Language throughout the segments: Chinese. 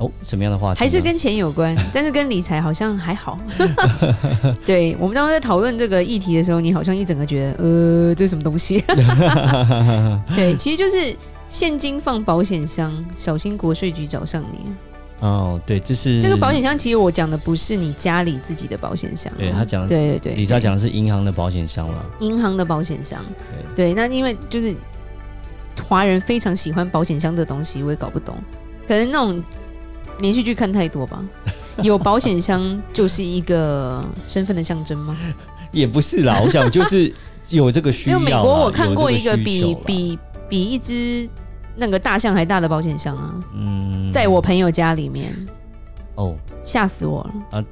哦，什么样的话题？还是跟钱有关，但是跟理财好像还好。对，我们当时在讨论这个议题的时候，你好像一整个觉得，呃，这是什么东西？对，其实就是现金放保险箱，小心国税局找上你。哦，对，这是这个保险箱。其实我讲的不是你家里自己的保险箱，对他讲的，对对对，李莎讲的是银行的保险箱了。银行的保险箱，对，对，那因为就是华人非常喜欢保险箱这东西，我也搞不懂，可能那种。连续剧看太多吧？有保险箱就是一个身份的象征吗？也不是啦，我想就是有这个需要。因为美国我看过一个比比比一只那个大象还大的保险箱啊，嗯，在我朋友家里面，哦，吓死我了啊！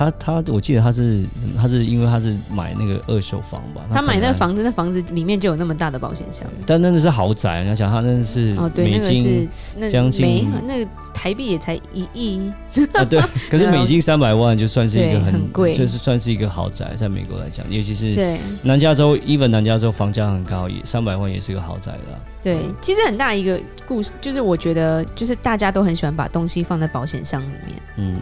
他他，我记得他是他是因为他是买那个二手房吧？他买那个房子，那房子里面就有那么大的保险箱。但那个是豪宅，你要想他那个是哦，对，那个是那将近那个台币也才一亿 啊，对。可是美金三百万就算是一个很贵，就是算是一个豪宅，在美国来讲，尤其是对南加州，even 南加州房价很高，也三百万也是一个豪宅了。对，其实很大一个故事，就是我觉得，就是大家都很喜欢把东西放在保险箱里面，嗯。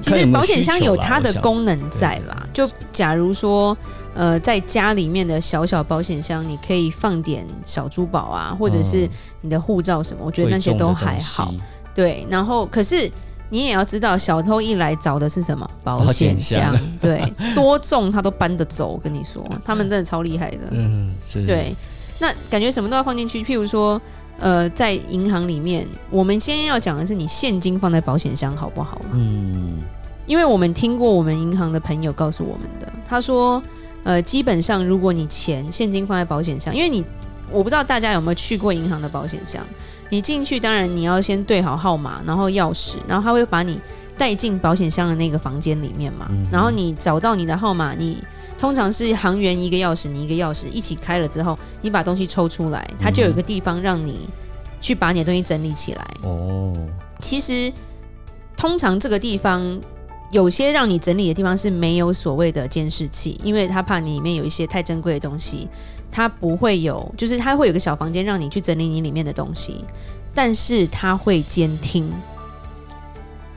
其实保险箱有它的功能在啦，就假如说，呃，在家里面的小小保险箱，你可以放点小珠宝啊，或者是你的护照什么，我觉得那些都还好。对，然后可是你也要知道，小偷一来找的是什么？保险箱。对，多重他都搬得走。我跟你说，他们真的超厉害的。嗯，是。对，那感觉什么都要放进去，譬如说。呃，在银行里面，我们先要讲的是你现金放在保险箱好不好？嗯，因为我们听过我们银行的朋友告诉我们的，他说，呃，基本上如果你钱现金放在保险箱，因为你我不知道大家有没有去过银行的保险箱，你进去当然你要先对好号码，然后钥匙，然后他会把你带进保险箱的那个房间里面嘛，然后你找到你的号码，你。通常是行员一个钥匙，你一个钥匙一起开了之后，你把东西抽出来，它就有一个地方让你去把你的东西整理起来。哦，其实通常这个地方有些让你整理的地方是没有所谓的监视器，因为他怕你里面有一些太珍贵的东西，他不会有，就是他会有个小房间让你去整理你里面的东西，但是他会监听，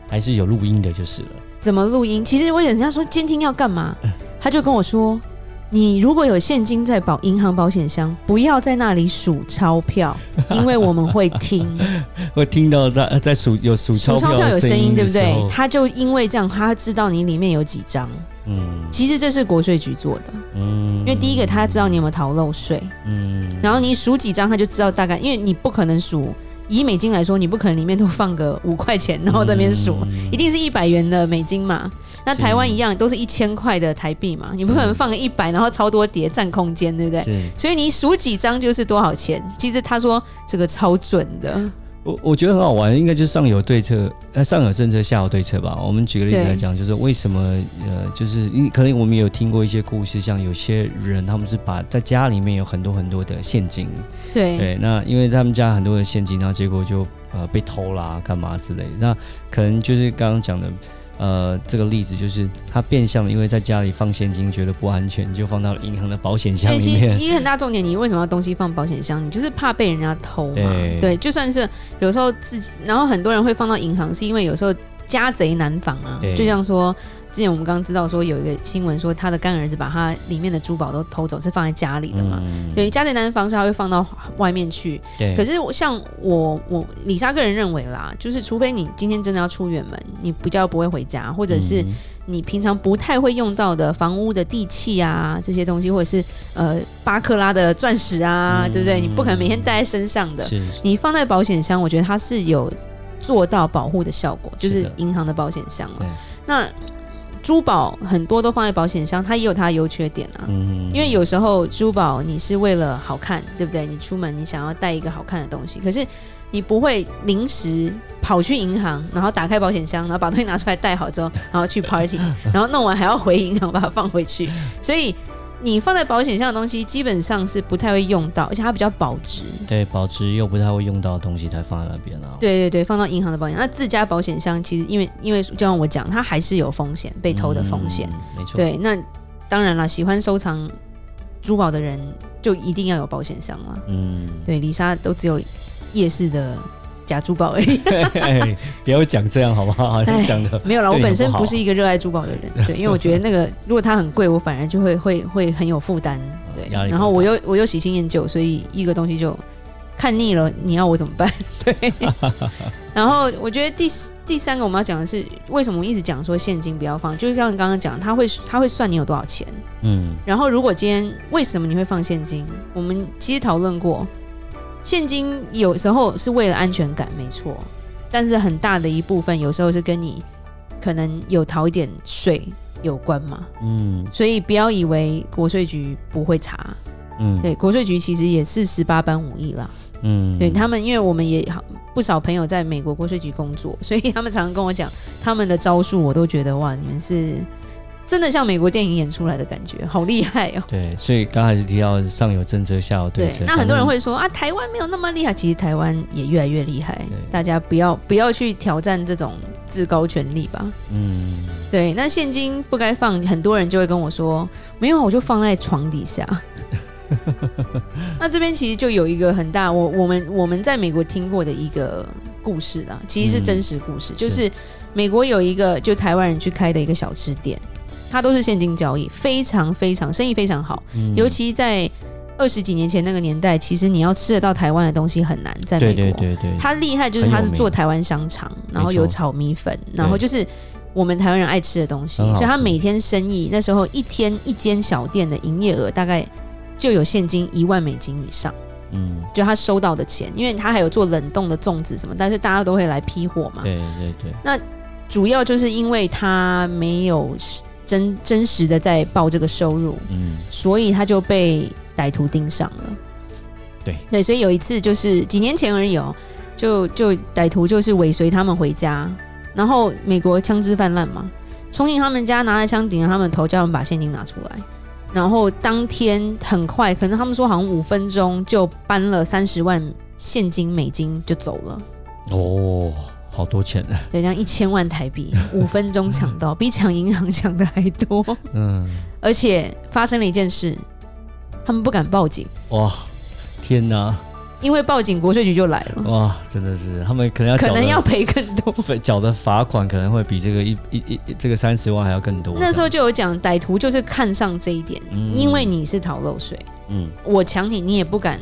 还是有录音的，就是了。怎么录音？其实我人家说监听要干嘛？他就跟我说：“你如果有现金在保银行保险箱，不要在那里数钞票，因为我们会听，会听到在在数有数钞票有声音，对不对？他就因为这样，他知道你里面有几张。嗯，其实这是国税局做的。嗯，因为第一个他知道你有没有逃漏税。嗯，然后你数几张，他就知道大概，因为你不可能数。”以美金来说，你不可能里面都放个五块钱，然后在那边数，嗯、一定是一百元的美金嘛。那台湾一样都是一千块的台币嘛，你不可能放个一百，然后超多叠占空间，对不对？所以你数几张就是多少钱。其实他说这个超准的。我我觉得很好玩，应该就是上有对策，呃，上有政策，下有对策吧。我们举个例子来讲，就是为什么呃，就是因可能我们有听过一些故事，像有些人他们是把在家里面有很多很多的现金，对对，那因为他们家很多的现金，然后结果就呃被偷啦，干嘛之类的，那可能就是刚刚讲的。呃，这个例子就是他变相的，因为在家里放现金觉得不安全，就放到了银行的保险箱里面。一个很大重点，你为什么要东西放保险箱？你就是怕被人家偷嘛。对，对，就算是有时候自己，然后很多人会放到银行，是因为有时候家贼难防啊。就像说。之前我们刚刚知道说有一个新闻说他的干儿子把他里面的珠宝都偷走，是放在家里的嘛？嗯、对，家贼难防，所以他会放到外面去。对。可是像我我李莎个人认为啦，就是除非你今天真的要出远门，你比较不会回家，或者是你平常不太会用到的房屋的地契啊这些东西，或者是呃巴克拉的钻石啊，嗯、对不对？你不可能每天带在身上的。是。你放在保险箱，我觉得它是有做到保护的效果，就是银行的保险箱了。那。珠宝很多都放在保险箱，它也有它的优缺点啊。嗯，因为有时候珠宝你是为了好看，对不对？你出门你想要带一个好看的东西，可是你不会临时跑去银行，然后打开保险箱，然后把东西拿出来带好之后，然后去 party，然后弄完还要回银行把它放回去，所以。你放在保险箱的东西基本上是不太会用到，而且它比较保值。对，保值又不太会用到的东西才放在那边啊。对对对，放到银行的保险。那自家保险箱其实因为因为就像我讲，它还是有风险，被偷的风险。嗯，没错。对，那当然了，喜欢收藏珠宝的人就一定要有保险箱了。嗯，对，丽莎都只有夜市的。假珠宝而已，不要讲这样好不好？讲的没有了。我本身不是一个热爱珠宝的人，对，因为我觉得那个 如果它很贵，我反而就会会会很有负担，对。然后我又我又喜新厌旧，所以一个东西就看腻了，你要我怎么办？对。然后我觉得第第三个我们要讲的是，为什么我一直讲说现金不要放？就是像刚刚讲，他会他会算你有多少钱，嗯。然后如果今天为什么你会放现金？我们其实讨论过。现金有时候是为了安全感，没错，但是很大的一部分有时候是跟你可能有逃一点税有关嘛。嗯，所以不要以为国税局不会查。嗯，对，国税局其实也是十八般武艺啦。嗯，对他们，因为我们也不少朋友在美国国税局工作，所以他们常常跟我讲他们的招数，我都觉得哇，你们是。真的像美国电影演出来的感觉，好厉害哦！对，所以刚才是提到上有政策，下有对策。对，那很多人会说啊，台湾没有那么厉害，其实台湾也越来越厉害。大家不要不要去挑战这种至高权力吧。嗯，对。那现金不该放，很多人就会跟我说，没有，我就放在床底下。那这边其实就有一个很大，我我们我们在美国听过的一个故事啦，其实是真实故事，嗯、就是美国有一个就台湾人去开的一个小吃店。它都是现金交易，非常非常生意非常好。嗯、尤其在二十几年前那个年代，其实你要吃得到台湾的东西很难。在美国，对对对对，它厉害就是它是做台湾香肠，然后有炒米粉，然后就是我们台湾人爱吃的东西。所以它每天生意那时候一天一间小店的营业额大概就有现金一万美金以上。嗯，就他收到的钱，因为他还有做冷冻的粽子什么，但是大家都会来批货嘛。对对对。那主要就是因为他没有。真真实的在报这个收入，嗯，所以他就被歹徒盯上了。对对，所以有一次就是几年前而已哦，就就歹徒就是尾随他们回家，然后美国枪支泛滥嘛，冲进他们家拿着枪顶着他们头，叫他们把现金拿出来，然后当天很快，可能他们说好像五分钟就搬了三十万现金美金就走了。哦。好多钱呢？对，这样一千万台币，五分钟抢到，比抢银行抢的还多。嗯，而且发生了一件事，他们不敢报警。哇，天哪！因为报警，国税局就来了。哇，真的是，他们可能要可能要赔更多，缴的罚款可能会比这个一一一这个三十万还要更多。那时候就有讲，歹徒就是看上这一点，嗯、因为你是逃漏税，嗯，我抢你，你也不敢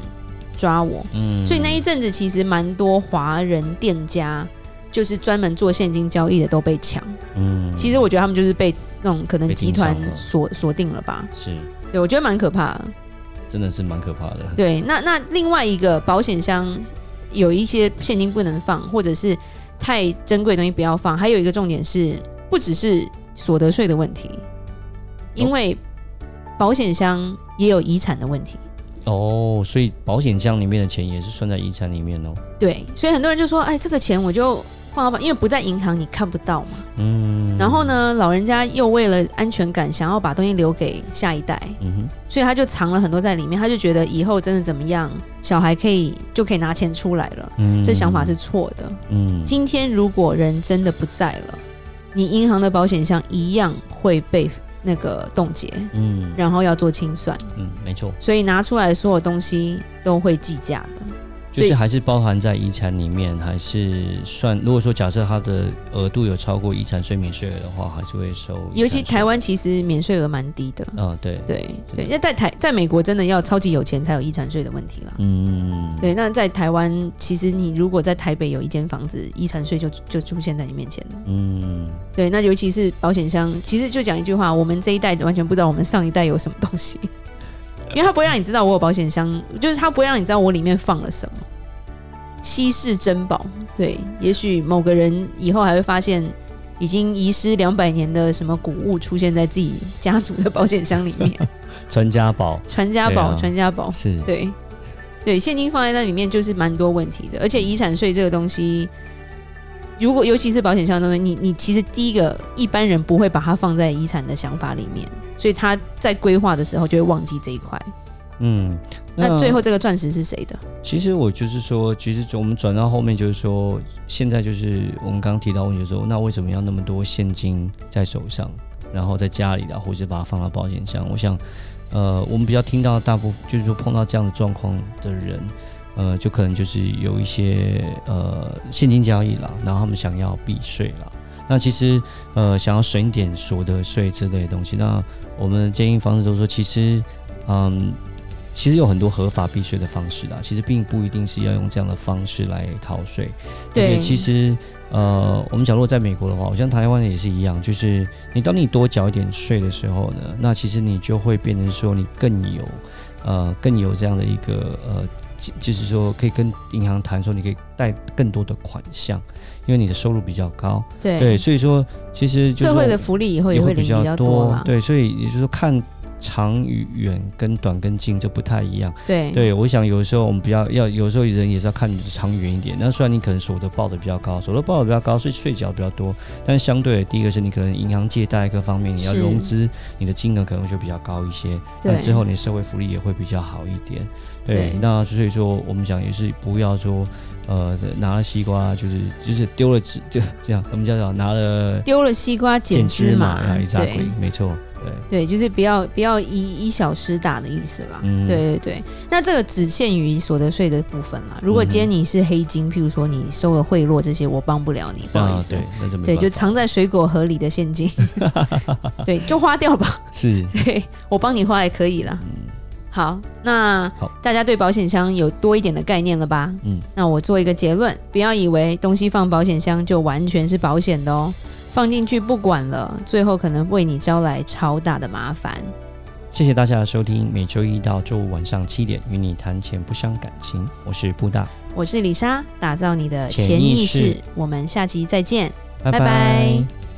抓我，嗯，所以那一阵子其实蛮多华人店家。就是专门做现金交易的都被抢，嗯，其实我觉得他们就是被那种可能集团锁锁定了吧，是，对，我觉得蛮可怕的，真的是蛮可怕的。对，那那另外一个保险箱有一些现金不能放，或者是太珍贵的东西不要放，还有一个重点是，不只是所得税的问题，因为保险箱也有遗产的问题。哦，所以保险箱里面的钱也是算在遗产里面哦。对，所以很多人就说，哎，这个钱我就。放到，因为不在银行，你看不到嘛。嗯。然后呢，老人家又为了安全感，想要把东西留给下一代。嗯哼。所以他就藏了很多在里面，他就觉得以后真的怎么样，小孩可以就可以拿钱出来了。嗯。这想法是错的。嗯。今天如果人真的不在了，你银行的保险箱一样会被那个冻结。嗯。然后要做清算。嗯，没错。所以拿出来的所有东西都会计价的。就是还是包含在遗产里面，还是算？如果说假设它的额度有超过遗产税免税额的话，还是会收。尤其台湾其实免税额蛮低的。嗯，对对对，那在台在美国真的要超级有钱才有遗产税的问题了。嗯，对。那在台湾，其实你如果在台北有一间房子，遗产税就就出现在你面前了。嗯，对。那尤其是保险箱，其实就讲一句话，我们这一代完全不知道我们上一代有什么东西。因为他不会让你知道我有保险箱，就是他不会让你知道我里面放了什么。稀世珍宝。对，也许某个人以后还会发现已经遗失两百年的什么古物出现在自己家族的保险箱里面，传家宝，传家宝，传家宝，是。对，对，现金放在那里面就是蛮多问题的，而且遗产税这个东西，如果尤其是保险箱当中，你你其实第一个一般人不会把它放在遗产的想法里面，所以他在规划的时候就会忘记这一块。嗯，那，那最后这个钻石是谁的？其实我就是说，其实我们转到后面就是说，现在就是我们刚刚提到问题说，那为什么要那么多现金在手上，然后在家里的，或是把它放到保险箱？我想，呃，我们比较听到大部分就是说碰到这样的状况的人，呃，就可能就是有一些呃现金交易啦，然后他们想要避税啦。那其实呃想要省点所得税之类的东西，那我们的建议方式都说，其实嗯。其实有很多合法避税的方式啦，其实并不一定是要用这样的方式来逃税。对，其实呃，我们假如在美国的话，好像台湾也是一样，就是你当你多缴一点税的时候呢，那其实你就会变成说你更有呃更有这样的一个呃，就是说可以跟银行谈说你可以贷更多的款项，因为你的收入比较高。对对，所以说其实社会的福利也会也会比较多。对，所以也就是说看。长与远跟短跟近这不太一样。对对，我想有时候我们比较要，有时候人也是要看你的长远一点。那虽然你可能所得报的比较高，所得报的比较高，所以税缴比较多，但相对的第一个是你可能银行借贷各方面你要融资，你的金额可能就比较高一些。那之后你社会福利也会比较好一点。对，对那所以说我们讲也是不要说呃拿了西瓜就是就是丢了芝就这样，我们叫做拿了丢了西瓜捡芝麻，对，没错。对，对，就是不要不要以以小失大的意思啦。嗯，对对对。那这个只限于所得税的部分啦。如果今天你是黑金，譬如说你收了贿赂这些，我帮不了你，不好意思。啊、对，对，就藏在水果盒里的现金，对，就花掉吧。是，对，我帮你花也可以啦。嗯，好，那，大家对保险箱有多一点的概念了吧？嗯，那我做一个结论，不要以为东西放保险箱就完全是保险的哦。放进去不管了，最后可能为你招来超大的麻烦。谢谢大家的收听，每周一到周五晚上七点，与你谈钱不伤感情。我是布大，我是李莎，打造你的潜意识。我们下期再见，拜拜。拜拜。